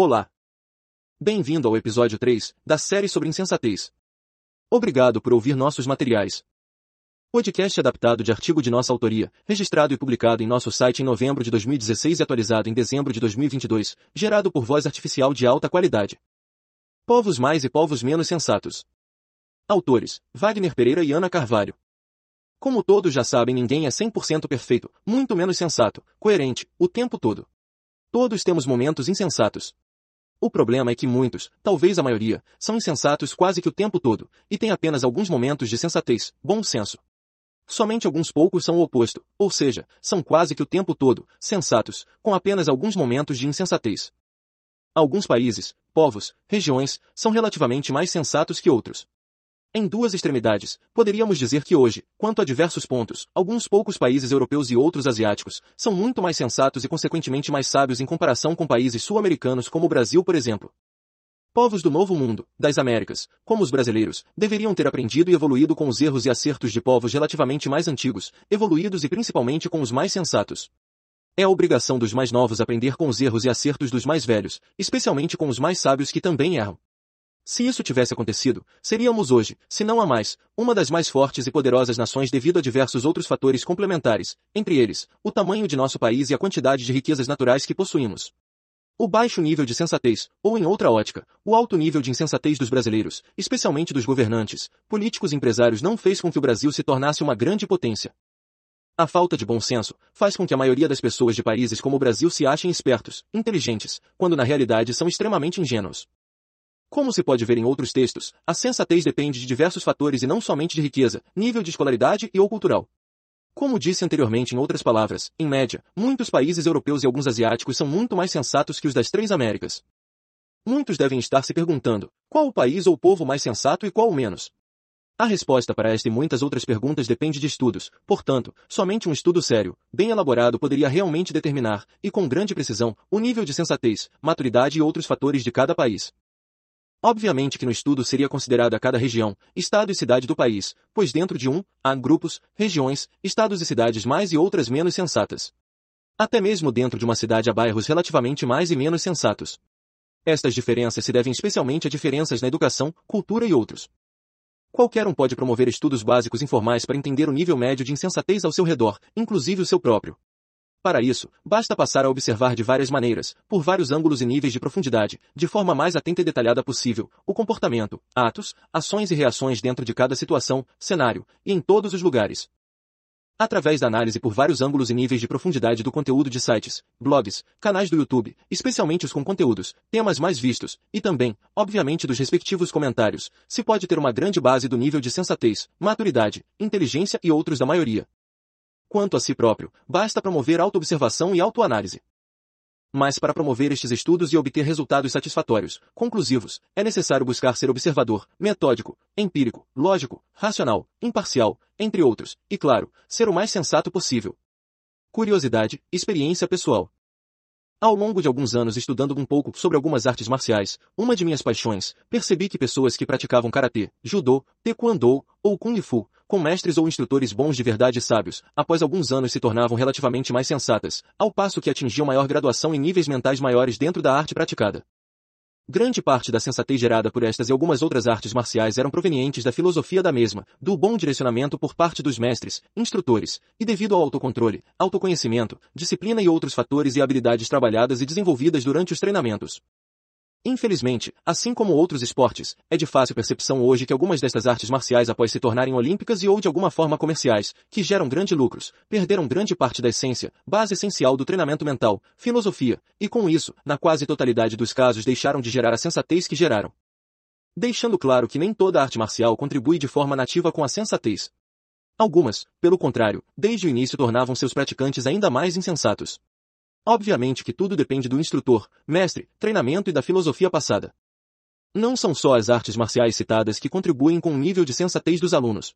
Olá! Bem-vindo ao episódio 3 da série sobre insensatez. Obrigado por ouvir nossos materiais. Podcast adaptado de artigo de nossa autoria, registrado e publicado em nosso site em novembro de 2016 e atualizado em dezembro de 2022, gerado por voz artificial de alta qualidade. Povos mais e povos menos sensatos. Autores: Wagner Pereira e Ana Carvalho. Como todos já sabem, ninguém é 100% perfeito, muito menos sensato, coerente, o tempo todo. Todos temos momentos insensatos. O problema é que muitos, talvez a maioria, são insensatos quase que o tempo todo, e têm apenas alguns momentos de sensatez, bom senso. Somente alguns poucos são o oposto, ou seja, são quase que o tempo todo, sensatos, com apenas alguns momentos de insensatez. Alguns países, povos, regiões, são relativamente mais sensatos que outros. Em duas extremidades, poderíamos dizer que hoje, quanto a diversos pontos, alguns poucos países europeus e outros asiáticos são muito mais sensatos e consequentemente mais sábios em comparação com países sul-americanos como o Brasil, por exemplo. Povos do Novo Mundo, das Américas, como os brasileiros, deveriam ter aprendido e evoluído com os erros e acertos de povos relativamente mais antigos, evoluídos e principalmente com os mais sensatos. É a obrigação dos mais novos aprender com os erros e acertos dos mais velhos, especialmente com os mais sábios que também erram. Se isso tivesse acontecido, seríamos hoje, se não a mais, uma das mais fortes e poderosas nações devido a diversos outros fatores complementares, entre eles, o tamanho de nosso país e a quantidade de riquezas naturais que possuímos. O baixo nível de sensatez, ou em outra ótica, o alto nível de insensatez dos brasileiros, especialmente dos governantes, políticos e empresários não fez com que o Brasil se tornasse uma grande potência. A falta de bom senso faz com que a maioria das pessoas de países como o Brasil se achem espertos, inteligentes, quando na realidade são extremamente ingênuos. Como se pode ver em outros textos, a sensatez depende de diversos fatores e não somente de riqueza, nível de escolaridade e ou cultural. Como disse anteriormente em outras palavras, em média, muitos países europeus e alguns asiáticos são muito mais sensatos que os das três Américas. Muitos devem estar se perguntando, qual o país ou povo mais sensato e qual o menos? A resposta para esta e muitas outras perguntas depende de estudos, portanto, somente um estudo sério, bem elaborado poderia realmente determinar, e com grande precisão, o nível de sensatez, maturidade e outros fatores de cada país. Obviamente que no estudo seria considerada cada região, estado e cidade do país, pois dentro de um, há grupos, regiões, estados e cidades mais e outras menos sensatas. Até mesmo dentro de uma cidade há bairros relativamente mais e menos sensatos. Estas diferenças se devem especialmente a diferenças na educação, cultura e outros. Qualquer um pode promover estudos básicos informais para entender o nível médio de insensatez ao seu redor, inclusive o seu próprio. Para isso, basta passar a observar de várias maneiras, por vários ângulos e níveis de profundidade, de forma mais atenta e detalhada possível, o comportamento, atos, ações e reações dentro de cada situação, cenário, e em todos os lugares. Através da análise por vários ângulos e níveis de profundidade do conteúdo de sites, blogs, canais do YouTube, especialmente os com conteúdos, temas mais vistos, e também, obviamente dos respectivos comentários, se pode ter uma grande base do nível de sensatez, maturidade, inteligência e outros da maioria. Quanto a si próprio, basta promover autoobservação e autoanálise. Mas para promover estes estudos e obter resultados satisfatórios, conclusivos, é necessário buscar ser observador, metódico, empírico, lógico, racional, imparcial, entre outros, e claro, ser o mais sensato possível. Curiosidade, experiência pessoal. Ao longo de alguns anos estudando um pouco sobre algumas artes marciais, uma de minhas paixões, percebi que pessoas que praticavam karatê, judô, taekwondo ou kung fu, com mestres ou instrutores bons de verdade e sábios, após alguns anos se tornavam relativamente mais sensatas, ao passo que atingiam maior graduação em níveis mentais maiores dentro da arte praticada. Grande parte da sensatez gerada por estas e algumas outras artes marciais eram provenientes da filosofia da mesma, do bom direcionamento por parte dos mestres, instrutores, e devido ao autocontrole, autoconhecimento, disciplina e outros fatores e habilidades trabalhadas e desenvolvidas durante os treinamentos. Infelizmente, assim como outros esportes, é de fácil percepção hoje que algumas destas artes marciais após se tornarem olímpicas e ou de alguma forma comerciais, que geram grandes lucros, perderam grande parte da essência, base essencial do treinamento mental, filosofia, e com isso, na quase totalidade dos casos deixaram de gerar a sensatez que geraram. Deixando claro que nem toda arte marcial contribui de forma nativa com a sensatez. Algumas, pelo contrário, desde o início tornavam seus praticantes ainda mais insensatos. Obviamente que tudo depende do instrutor, mestre, treinamento e da filosofia passada. Não são só as artes marciais citadas que contribuem com o nível de sensatez dos alunos.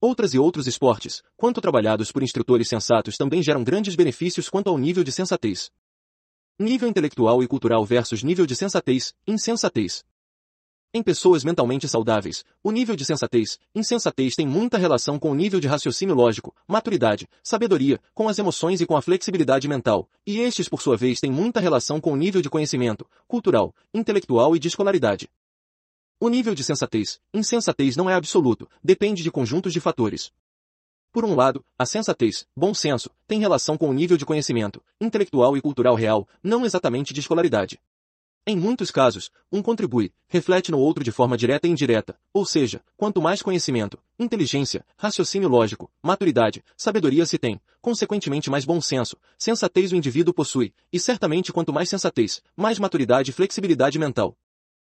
Outras e outros esportes, quanto trabalhados por instrutores sensatos também geram grandes benefícios quanto ao nível de sensatez. Nível intelectual e cultural versus nível de sensatez, insensatez. Em pessoas mentalmente saudáveis, o nível de sensatez, insensatez tem muita relação com o nível de raciocínio lógico, maturidade, sabedoria, com as emoções e com a flexibilidade mental, e estes por sua vez têm muita relação com o nível de conhecimento, cultural, intelectual e de escolaridade. O nível de sensatez, insensatez não é absoluto, depende de conjuntos de fatores. Por um lado, a sensatez, bom senso, tem relação com o nível de conhecimento, intelectual e cultural real, não exatamente de escolaridade. Em muitos casos, um contribui, reflete no outro de forma direta e indireta, ou seja, quanto mais conhecimento, inteligência, raciocínio lógico, maturidade, sabedoria se tem, consequentemente mais bom senso, sensatez o indivíduo possui, e certamente quanto mais sensatez, mais maturidade e flexibilidade mental.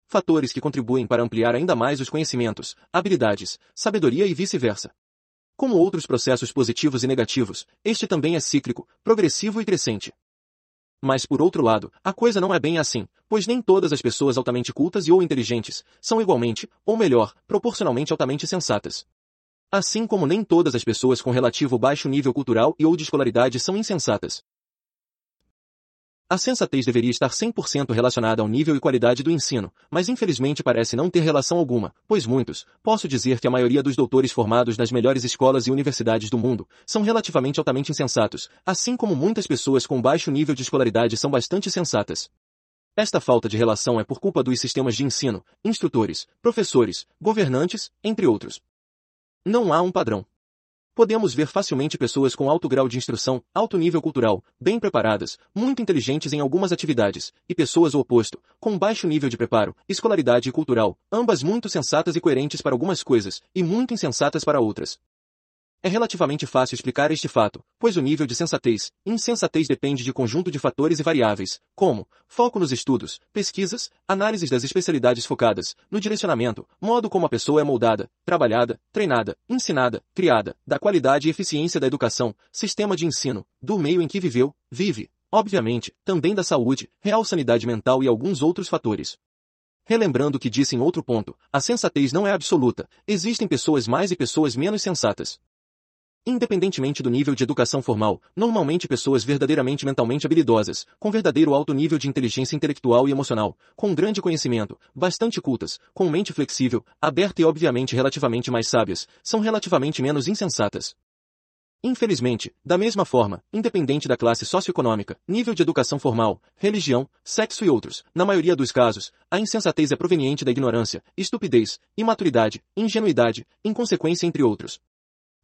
Fatores que contribuem para ampliar ainda mais os conhecimentos, habilidades, sabedoria e vice-versa. Como outros processos positivos e negativos, este também é cíclico, progressivo e crescente. Mas por outro lado, a coisa não é bem assim, pois nem todas as pessoas altamente cultas e ou inteligentes são igualmente, ou melhor, proporcionalmente altamente sensatas. Assim como nem todas as pessoas com relativo baixo nível cultural e ou de escolaridade são insensatas. A sensatez deveria estar 100% relacionada ao nível e qualidade do ensino, mas infelizmente parece não ter relação alguma, pois muitos, posso dizer que a maioria dos doutores formados nas melhores escolas e universidades do mundo, são relativamente altamente insensatos, assim como muitas pessoas com baixo nível de escolaridade são bastante sensatas. Esta falta de relação é por culpa dos sistemas de ensino, instrutores, professores, governantes, entre outros. Não há um padrão. Podemos ver facilmente pessoas com alto grau de instrução, alto nível cultural, bem preparadas, muito inteligentes em algumas atividades, e pessoas o oposto, com baixo nível de preparo, escolaridade e cultural, ambas muito sensatas e coerentes para algumas coisas, e muito insensatas para outras. É relativamente fácil explicar este fato, pois o nível de sensatez e insensatez depende de conjunto de fatores e variáveis, como foco nos estudos, pesquisas, análises das especialidades focadas, no direcionamento, modo como a pessoa é moldada, trabalhada, treinada, ensinada, criada, da qualidade e eficiência da educação, sistema de ensino, do meio em que viveu, vive, obviamente, também da saúde, real sanidade mental e alguns outros fatores. Relembrando o que disse em outro ponto, a sensatez não é absoluta, existem pessoas mais e pessoas menos sensatas. Independentemente do nível de educação formal, normalmente pessoas verdadeiramente mentalmente habilidosas, com verdadeiro alto nível de inteligência intelectual e emocional, com grande conhecimento, bastante cultas, com mente flexível, aberta e obviamente relativamente mais sábias, são relativamente menos insensatas. Infelizmente, da mesma forma, independente da classe socioeconômica, nível de educação formal, religião, sexo e outros, na maioria dos casos, a insensatez é proveniente da ignorância, estupidez, imaturidade, ingenuidade, inconsequência entre outros.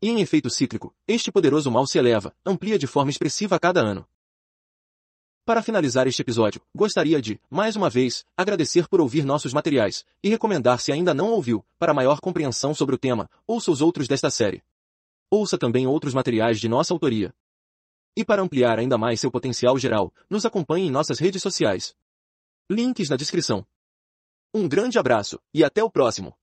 E em efeito cíclico, este poderoso mal se eleva, amplia de forma expressiva a cada ano. Para finalizar este episódio, gostaria de, mais uma vez, agradecer por ouvir nossos materiais, e recomendar se ainda não ouviu, para maior compreensão sobre o tema, ouça os outros desta série. Ouça também outros materiais de nossa autoria. E para ampliar ainda mais seu potencial geral, nos acompanhe em nossas redes sociais. Links na descrição. Um grande abraço, e até o próximo!